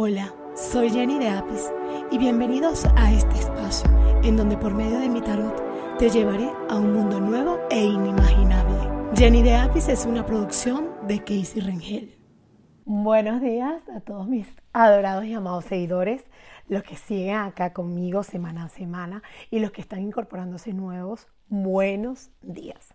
Hola, soy Jenny de Apis y bienvenidos a este espacio en donde por medio de mi tarot te llevaré a un mundo nuevo e inimaginable. Jenny de Apis es una producción de Casey Rengel. Buenos días a todos mis adorados y amados seguidores, los que siguen acá conmigo semana a semana y los que están incorporándose nuevos, buenos días.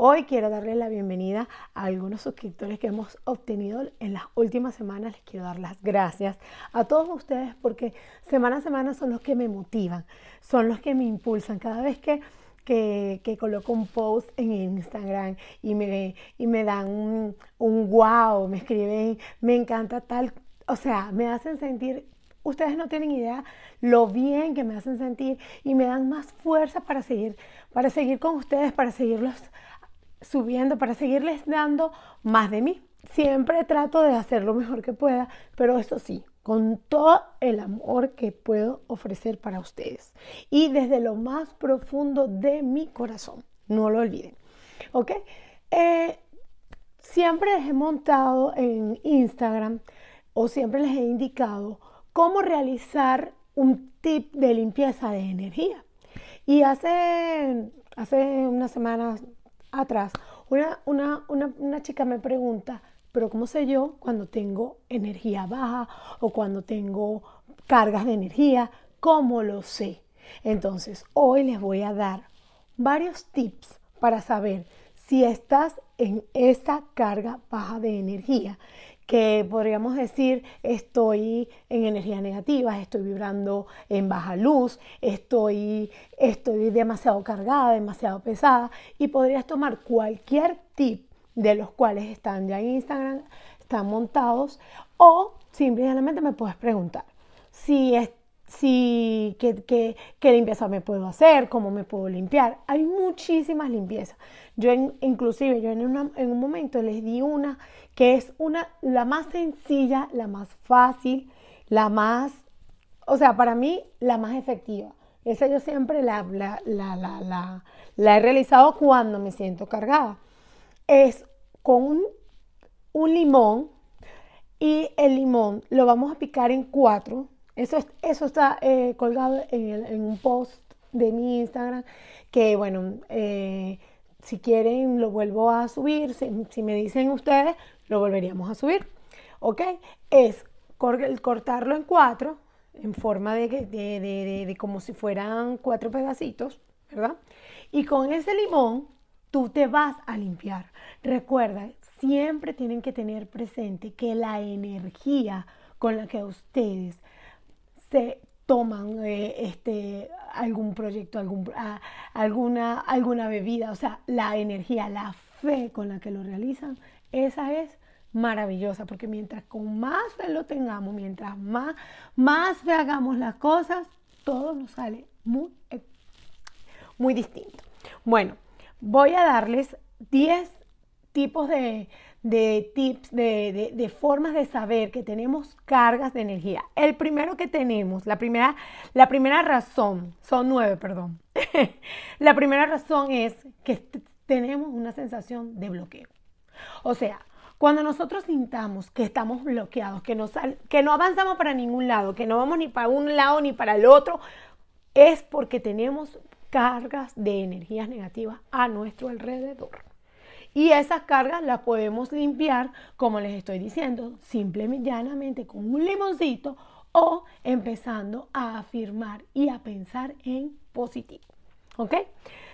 Hoy quiero darle la bienvenida a algunos suscriptores que hemos obtenido en las últimas semanas. Les quiero dar las gracias a todos ustedes porque semana a semana son los que me motivan, son los que me impulsan. Cada vez que, que, coloco un post en Instagram y me, y me dan un, un wow, me escriben, me encanta tal, o sea, me hacen sentir ustedes no tienen idea lo bien que me hacen sentir y me dan más fuerza para seguir, para seguir con ustedes, para seguirlos subiendo para seguirles dando más de mí. Siempre trato de hacer lo mejor que pueda, pero eso sí, con todo el amor que puedo ofrecer para ustedes y desde lo más profundo de mi corazón. No lo olviden. ¿Ok? Eh, siempre les he montado en Instagram o siempre les he indicado cómo realizar un tip de limpieza de energía. Y hace, hace unas semanas atrás, una, una, una, una chica me pregunta, pero ¿cómo sé yo cuando tengo energía baja o cuando tengo cargas de energía? ¿Cómo lo sé? Entonces, hoy les voy a dar varios tips para saber si estás en esa carga baja de energía que podríamos decir estoy en energía negativa, estoy vibrando en baja luz, estoy, estoy demasiado cargada, demasiado pesada y podrías tomar cualquier tip de los cuales están ya en Instagram, están montados o simplemente me puedes preguntar si es si qué, limpieza me puedo hacer, cómo me puedo limpiar. Hay muchísimas limpiezas. Yo inclusive yo en, en, un momento les di una que es una la más sencilla, la más fácil, la más, o sea, para mí la más efectiva. Esa yo siempre la, la, la, la he realizado cuando me siento cargada. Es con un limón y el limón lo vamos a picar en cuatro eso, eso está eh, colgado en, un post de mi Instagram que, bueno, eh, si quieren lo vuelvo a subir, si, me dicen ustedes, lo volveríamos a subir. ¿Ok? Es cortarlo en cuatro, en forma de, de, como si fueran cuatro pedacitos, ¿verdad? Y con ese limón tú te vas a limpiar. Recuerda, siempre tienen que tener presente que la energía con la que ustedes se toman eh, este, algún proyecto, algún, alguna, alguna bebida, o sea, la energía, la fe con la que lo realizan, esa es maravillosa, porque mientras con más fe lo tengamos, mientras más, más fe hagamos las cosas, todo nos sale muy, muy distinto. Bueno, voy a darles 10 tipos de, de tips, de, formas de saber que tenemos cargas de energía. El primero que tenemos, la primera, la primera razón, son nueve, perdón. la primera razón es que tenemos una sensación de bloqueo. O sea, cuando nosotros sintamos que estamos bloqueados, que no, que no avanzamos para ningún lado, que no vamos ni para un lado ni para el otro, es porque tenemos cargas de energías negativas a nuestro alrededor. Y esas cargas las podemos limpiar, como les estoy diciendo, simplemente con un limoncito o empezando a afirmar y a pensar en positivo. ¿Ok?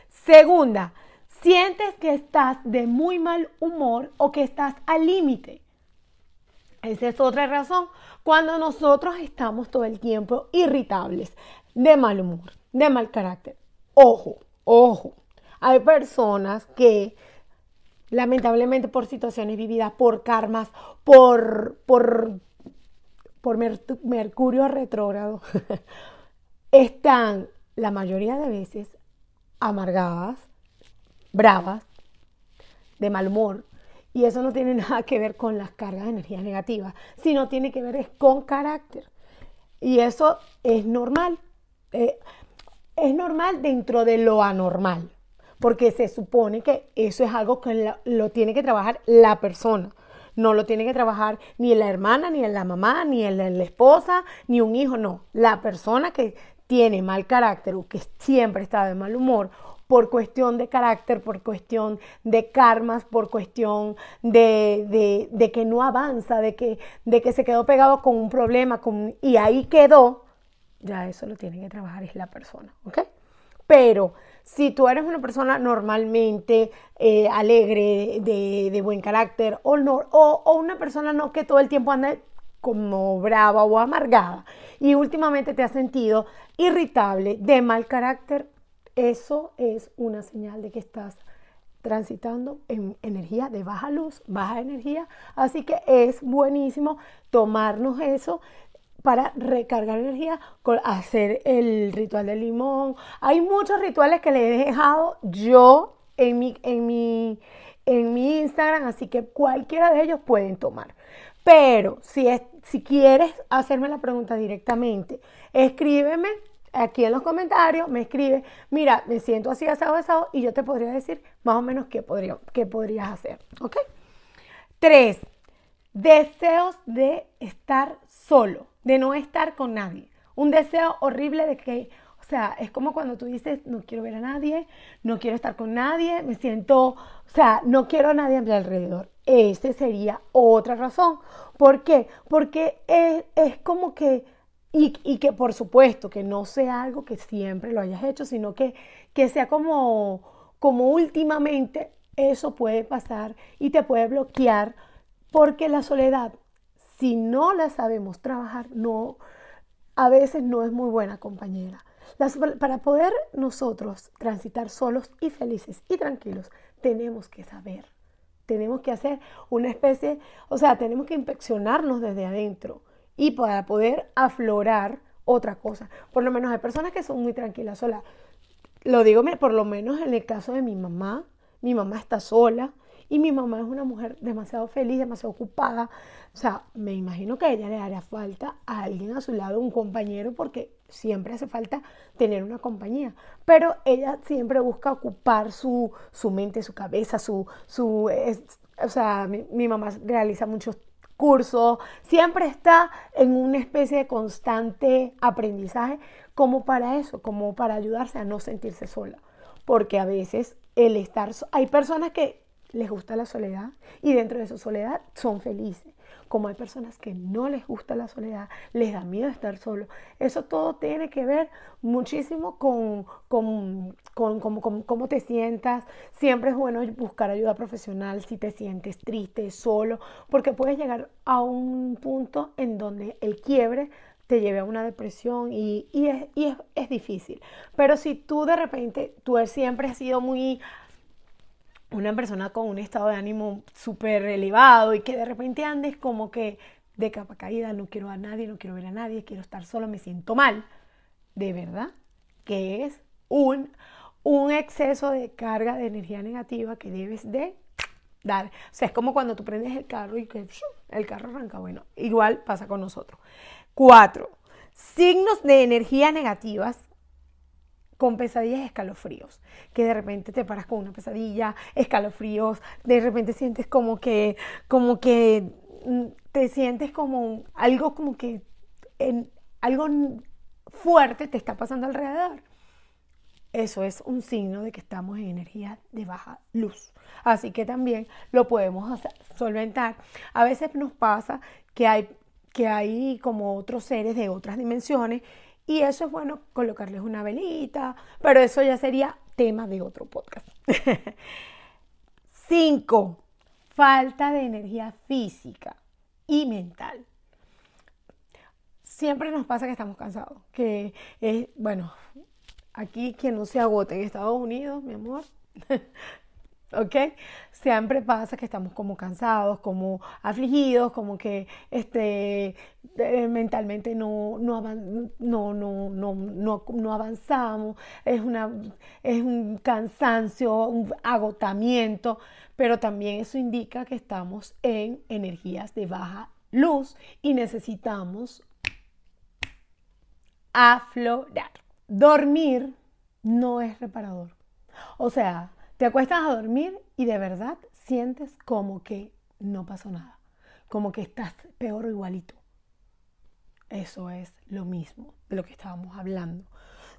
Segunda, sientes que estás de muy mal humor o que estás al límite. Esa es otra razón. Cuando nosotros estamos todo el tiempo irritables, de mal humor, de mal carácter. Ojo, ojo. Hay personas que lamentablemente por situaciones vividas, por karmas, por, por, por Mercurio retrógrado, están la mayoría de veces amargadas, bravas, de mal humor. Y eso no tiene nada que ver con las cargas de energía negativa, sino tiene que ver con carácter. Y eso es normal. Eh, es normal dentro de lo anormal porque se supone que eso es algo que lo, tiene que trabajar la persona. no lo tiene que trabajar ni la hermana, ni la mamá, ni en la esposa, ni un hijo, no. La persona que tiene mal carácter o que siempre está de mal humor por cuestión de carácter, por cuestión de karmas, por cuestión de, que no avanza, de que, se quedó pegado con un problema y ahí quedó, ya eso lo tiene que trabajar es la persona, ¿ok? Pero si tú eres una persona normalmente eh, alegre, de, buen carácter, o, no, o, o una persona no que todo el tiempo anda como brava o amargada y últimamente te has sentido irritable, de mal carácter, eso es una señal de que estás transitando en energía de baja luz, baja energía. Así que es buenísimo tomarnos eso para recargar energía, hacer el ritual del limón. Hay muchos rituales que le he dejado yo en mi, en mi, en mi Instagram, así que cualquiera de ellos pueden tomar. Pero si, es, si quieres hacerme la pregunta directamente, escríbeme aquí en los comentarios, me escribe, mira, me siento así asado, asado, y yo te podría decir más o menos qué, podría, qué podrías hacer. ¿Ok? Tres, deseos de estar solo, de no estar con nadie. Un deseo horrible de que, o sea, es como cuando tú dices, no quiero ver a nadie, no quiero estar con nadie, me siento, o sea, no quiero a nadie a mi alrededor. Ese sería otra razón. ¿Por qué? Porque es, es como que y, que por supuesto que no sea algo que siempre lo hayas hecho, sino que, que sea como, como últimamente eso puede pasar y te puede bloquear porque la soledad, si no la sabemos trabajar, no, a veces no es muy buena compañera. para poder nosotros transitar solos y felices y tranquilos, tenemos que saber, tenemos que hacer una especie, o sea, tenemos que inspeccionarnos desde adentro y para poder aflorar otra cosa. Por lo menos hay personas que son muy tranquilas solas. Lo digo por lo menos en el caso de mi mamá. Mi mamá está sola y mi mamá es una mujer demasiado feliz, demasiado ocupada. O sea, me imagino que a ella le haría falta a alguien a su lado, un compañero, porque siempre hace falta tener una compañía. Pero ella siempre busca ocupar su, su mente, su cabeza, su... su o sea, mi, mamá realiza muchos curso, siempre está en una especie de constante aprendizaje como para eso, como para ayudarse a no sentirse sola. Porque a veces el estar, hay personas que les gusta la soledad y dentro de su soledad son felices como hay personas que no les gusta la soledad, les da miedo estar solo. Eso todo tiene que ver muchísimo con, con, cómo te sientas. Siempre es bueno buscar ayuda profesional si te sientes triste, solo, porque puedes llegar a un punto en donde el quiebre te lleve a una depresión y, es, y es, es difícil. Pero si tú de repente, tú siempre has sido muy una persona con un estado de ánimo súper elevado y que de repente andes como que de capa caída, no quiero a nadie, no quiero ver a nadie, quiero estar solo, me siento mal. De verdad que es un, un exceso de carga de energía negativa que debes de dar. O sea, es como cuando tú prendes el carro y que el carro arranca. Bueno, igual pasa con nosotros. Cuatro, signos de energía negativas con pesadillas escalofríos, que de repente te paras con una pesadilla, escalofríos, de repente sientes como que, como que mm, te sientes como algo como que en, algo fuerte te está pasando alrededor. Eso es un signo de que estamos en energía de baja luz. Así que también lo podemos solventar. A veces nos pasa que hay, que hay como otros seres de otras dimensiones y eso es bueno colocarles una velita, pero eso ya sería tema de otro podcast. Cinco, falta de energía física y mental. Siempre nos pasa que estamos cansados, que es, bueno, aquí quien no se agote en Estados Unidos, mi amor, ¿ok? Siempre pasa que estamos como cansados, como afligidos, como que este, eh, mentalmente no, no, no, no, no, avanzamos, es, una, es un cansancio, un agotamiento, pero también eso indica que estamos en energías de baja luz y necesitamos aflorar. Dormir no es reparador. O sea, te acuestas a dormir y de verdad sientes como que no pasó nada. como que estás peor o igualito. Eso es lo mismo de lo que estábamos hablando.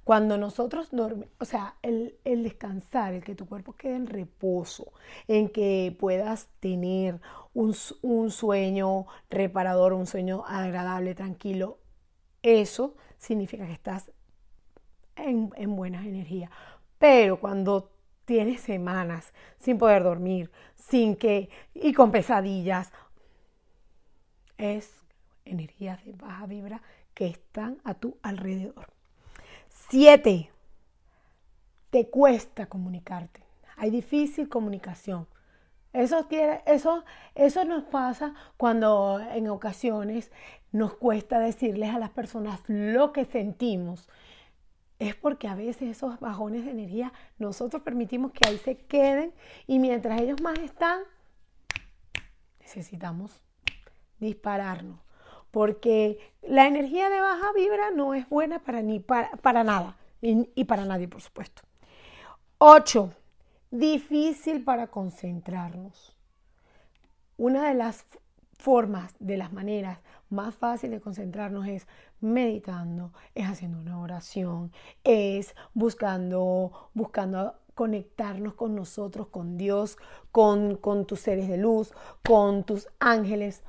Cuando nosotros dormimos, o sea, el, descansar, el que tu cuerpo quede en reposo, en que puedas tener un, un sueño reparador, un sueño agradable, tranquilo, eso significa que estás en, en buenas energías. Pero cuando tienes semanas sin poder dormir, sin que, y con pesadillas, es energías de baja vibra que están a tu alrededor. Siete, te cuesta comunicarte. Hay difícil comunicación. Eso, eso, eso nos pasa cuando en ocasiones nos cuesta decirles a las personas lo que sentimos. Es porque a veces esos bajones de energía nosotros permitimos que ahí se queden y mientras ellos más están, necesitamos dispararnos porque la energía de baja vibra no es buena para, ni para, nada y, y, para nadie, por supuesto. 8. Difícil para concentrarnos. Una de las formas, de las maneras más fáciles de concentrarnos es meditando, es haciendo una oración, es buscando, buscando conectarnos con nosotros, con Dios, con, con tus seres de luz, con tus ángeles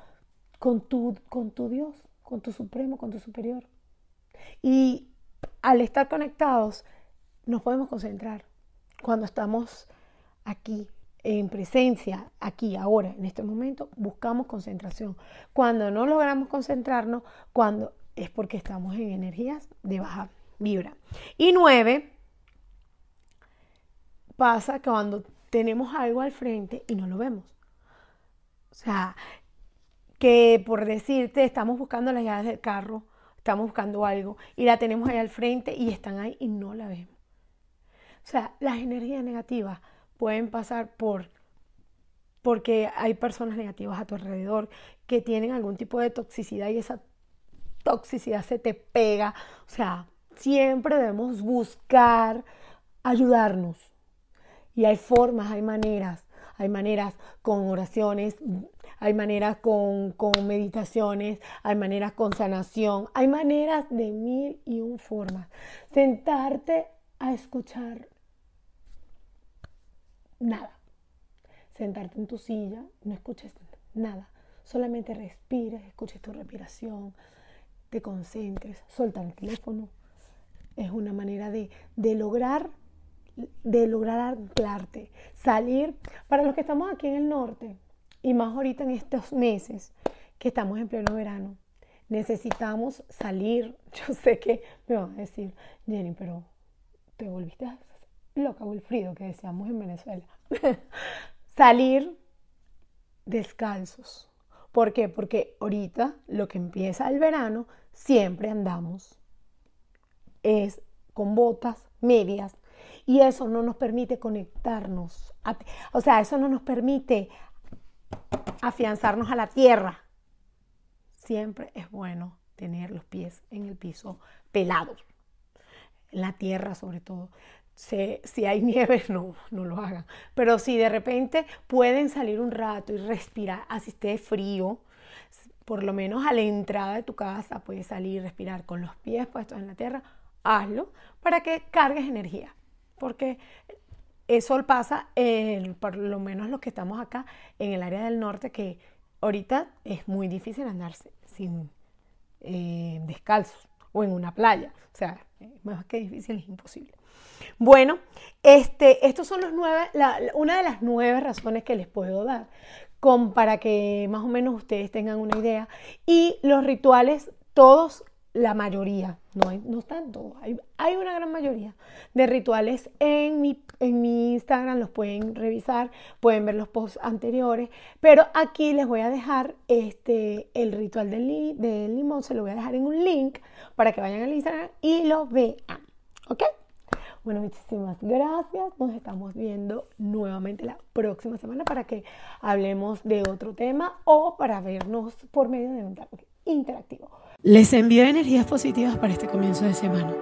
con tu, con tu Dios, con tu Supremo, con tu Superior. Y al estar conectados, nos podemos concentrar. Cuando estamos aquí, en presencia, aquí, ahora, en este momento, buscamos concentración. Cuando no logramos concentrarnos, cuando es porque estamos en energías de baja vibra. Y nueve, pasa cuando tenemos algo al frente y no lo vemos. O sea, que por decirte, estamos buscando las llaves del carro, estamos buscando algo y la tenemos ahí al frente y están ahí y no la vemos. O sea, las energías negativas pueden pasar por porque hay personas negativas a tu alrededor que tienen algún tipo de toxicidad y esa toxicidad se te pega. O sea, siempre debemos buscar ayudarnos. Y hay formas, hay maneras, hay maneras con oraciones, hay maneras con, meditaciones, hay maneras con sanación, hay maneras de mil y un formas. Sentarte a escuchar nada. Sentarte en tu silla, no escuches nada. Solamente respires, escuches tu respiración, te concentres, suelta el teléfono. Es una manera de, de lograr de lograr anclarte, salir. Para los que estamos aquí en el norte, y más ahorita en estos meses que estamos en pleno verano, necesitamos salir. Yo sé que me van a decir, Jenny, pero te volviste loca, Wilfrido, que decíamos en Venezuela. salir descalzos. ¿Por qué? Porque ahorita lo que empieza el verano, siempre andamos es con botas, medias, y eso no nos permite conectarnos. o sea, eso no nos permite afianzarnos a la tierra. Siempre es bueno tener los pies en el piso pelados, en la tierra sobre todo. Si, hay nieve, no, no lo hagan. Pero si de repente pueden salir un rato y respirar, así esté frío, por lo menos a la entrada de tu casa puedes salir y respirar con los pies puestos en la tierra, hazlo para que cargues energía. Porque eso pasa, por lo menos los que estamos acá en el área del norte, que ahorita es muy difícil andarse sin eh, descalzos o en una playa. O sea, más que difícil es imposible. Bueno, este, estos son los nueve, una de las nueve razones que les puedo dar con, para que más o menos ustedes tengan una idea. Y los rituales, todos la mayoría, no, no están todos, hay, hay, una gran mayoría de rituales en mi, en mi Instagram, los pueden revisar, pueden ver los posts anteriores, pero aquí les voy a dejar este, el ritual del, del limón, se lo voy a dejar en un link para que vayan al Instagram y lo vean, ¿ok? Bueno, muchísimas gracias. Nos estamos viendo nuevamente la próxima semana para que hablemos de otro tema o para vernos por medio de un interactivo. Les envío energías positivas para este comienzo de semana.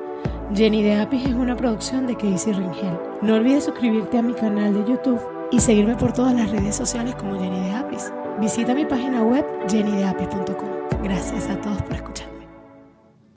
Jenny de Apis es una producción de Casey Ringel. No olvides suscribirte a mi canal de YouTube y seguirme por todas las redes sociales como Jenny de Apis. Visita mi página web jennydeapis.com. Gracias a todos por escuchar.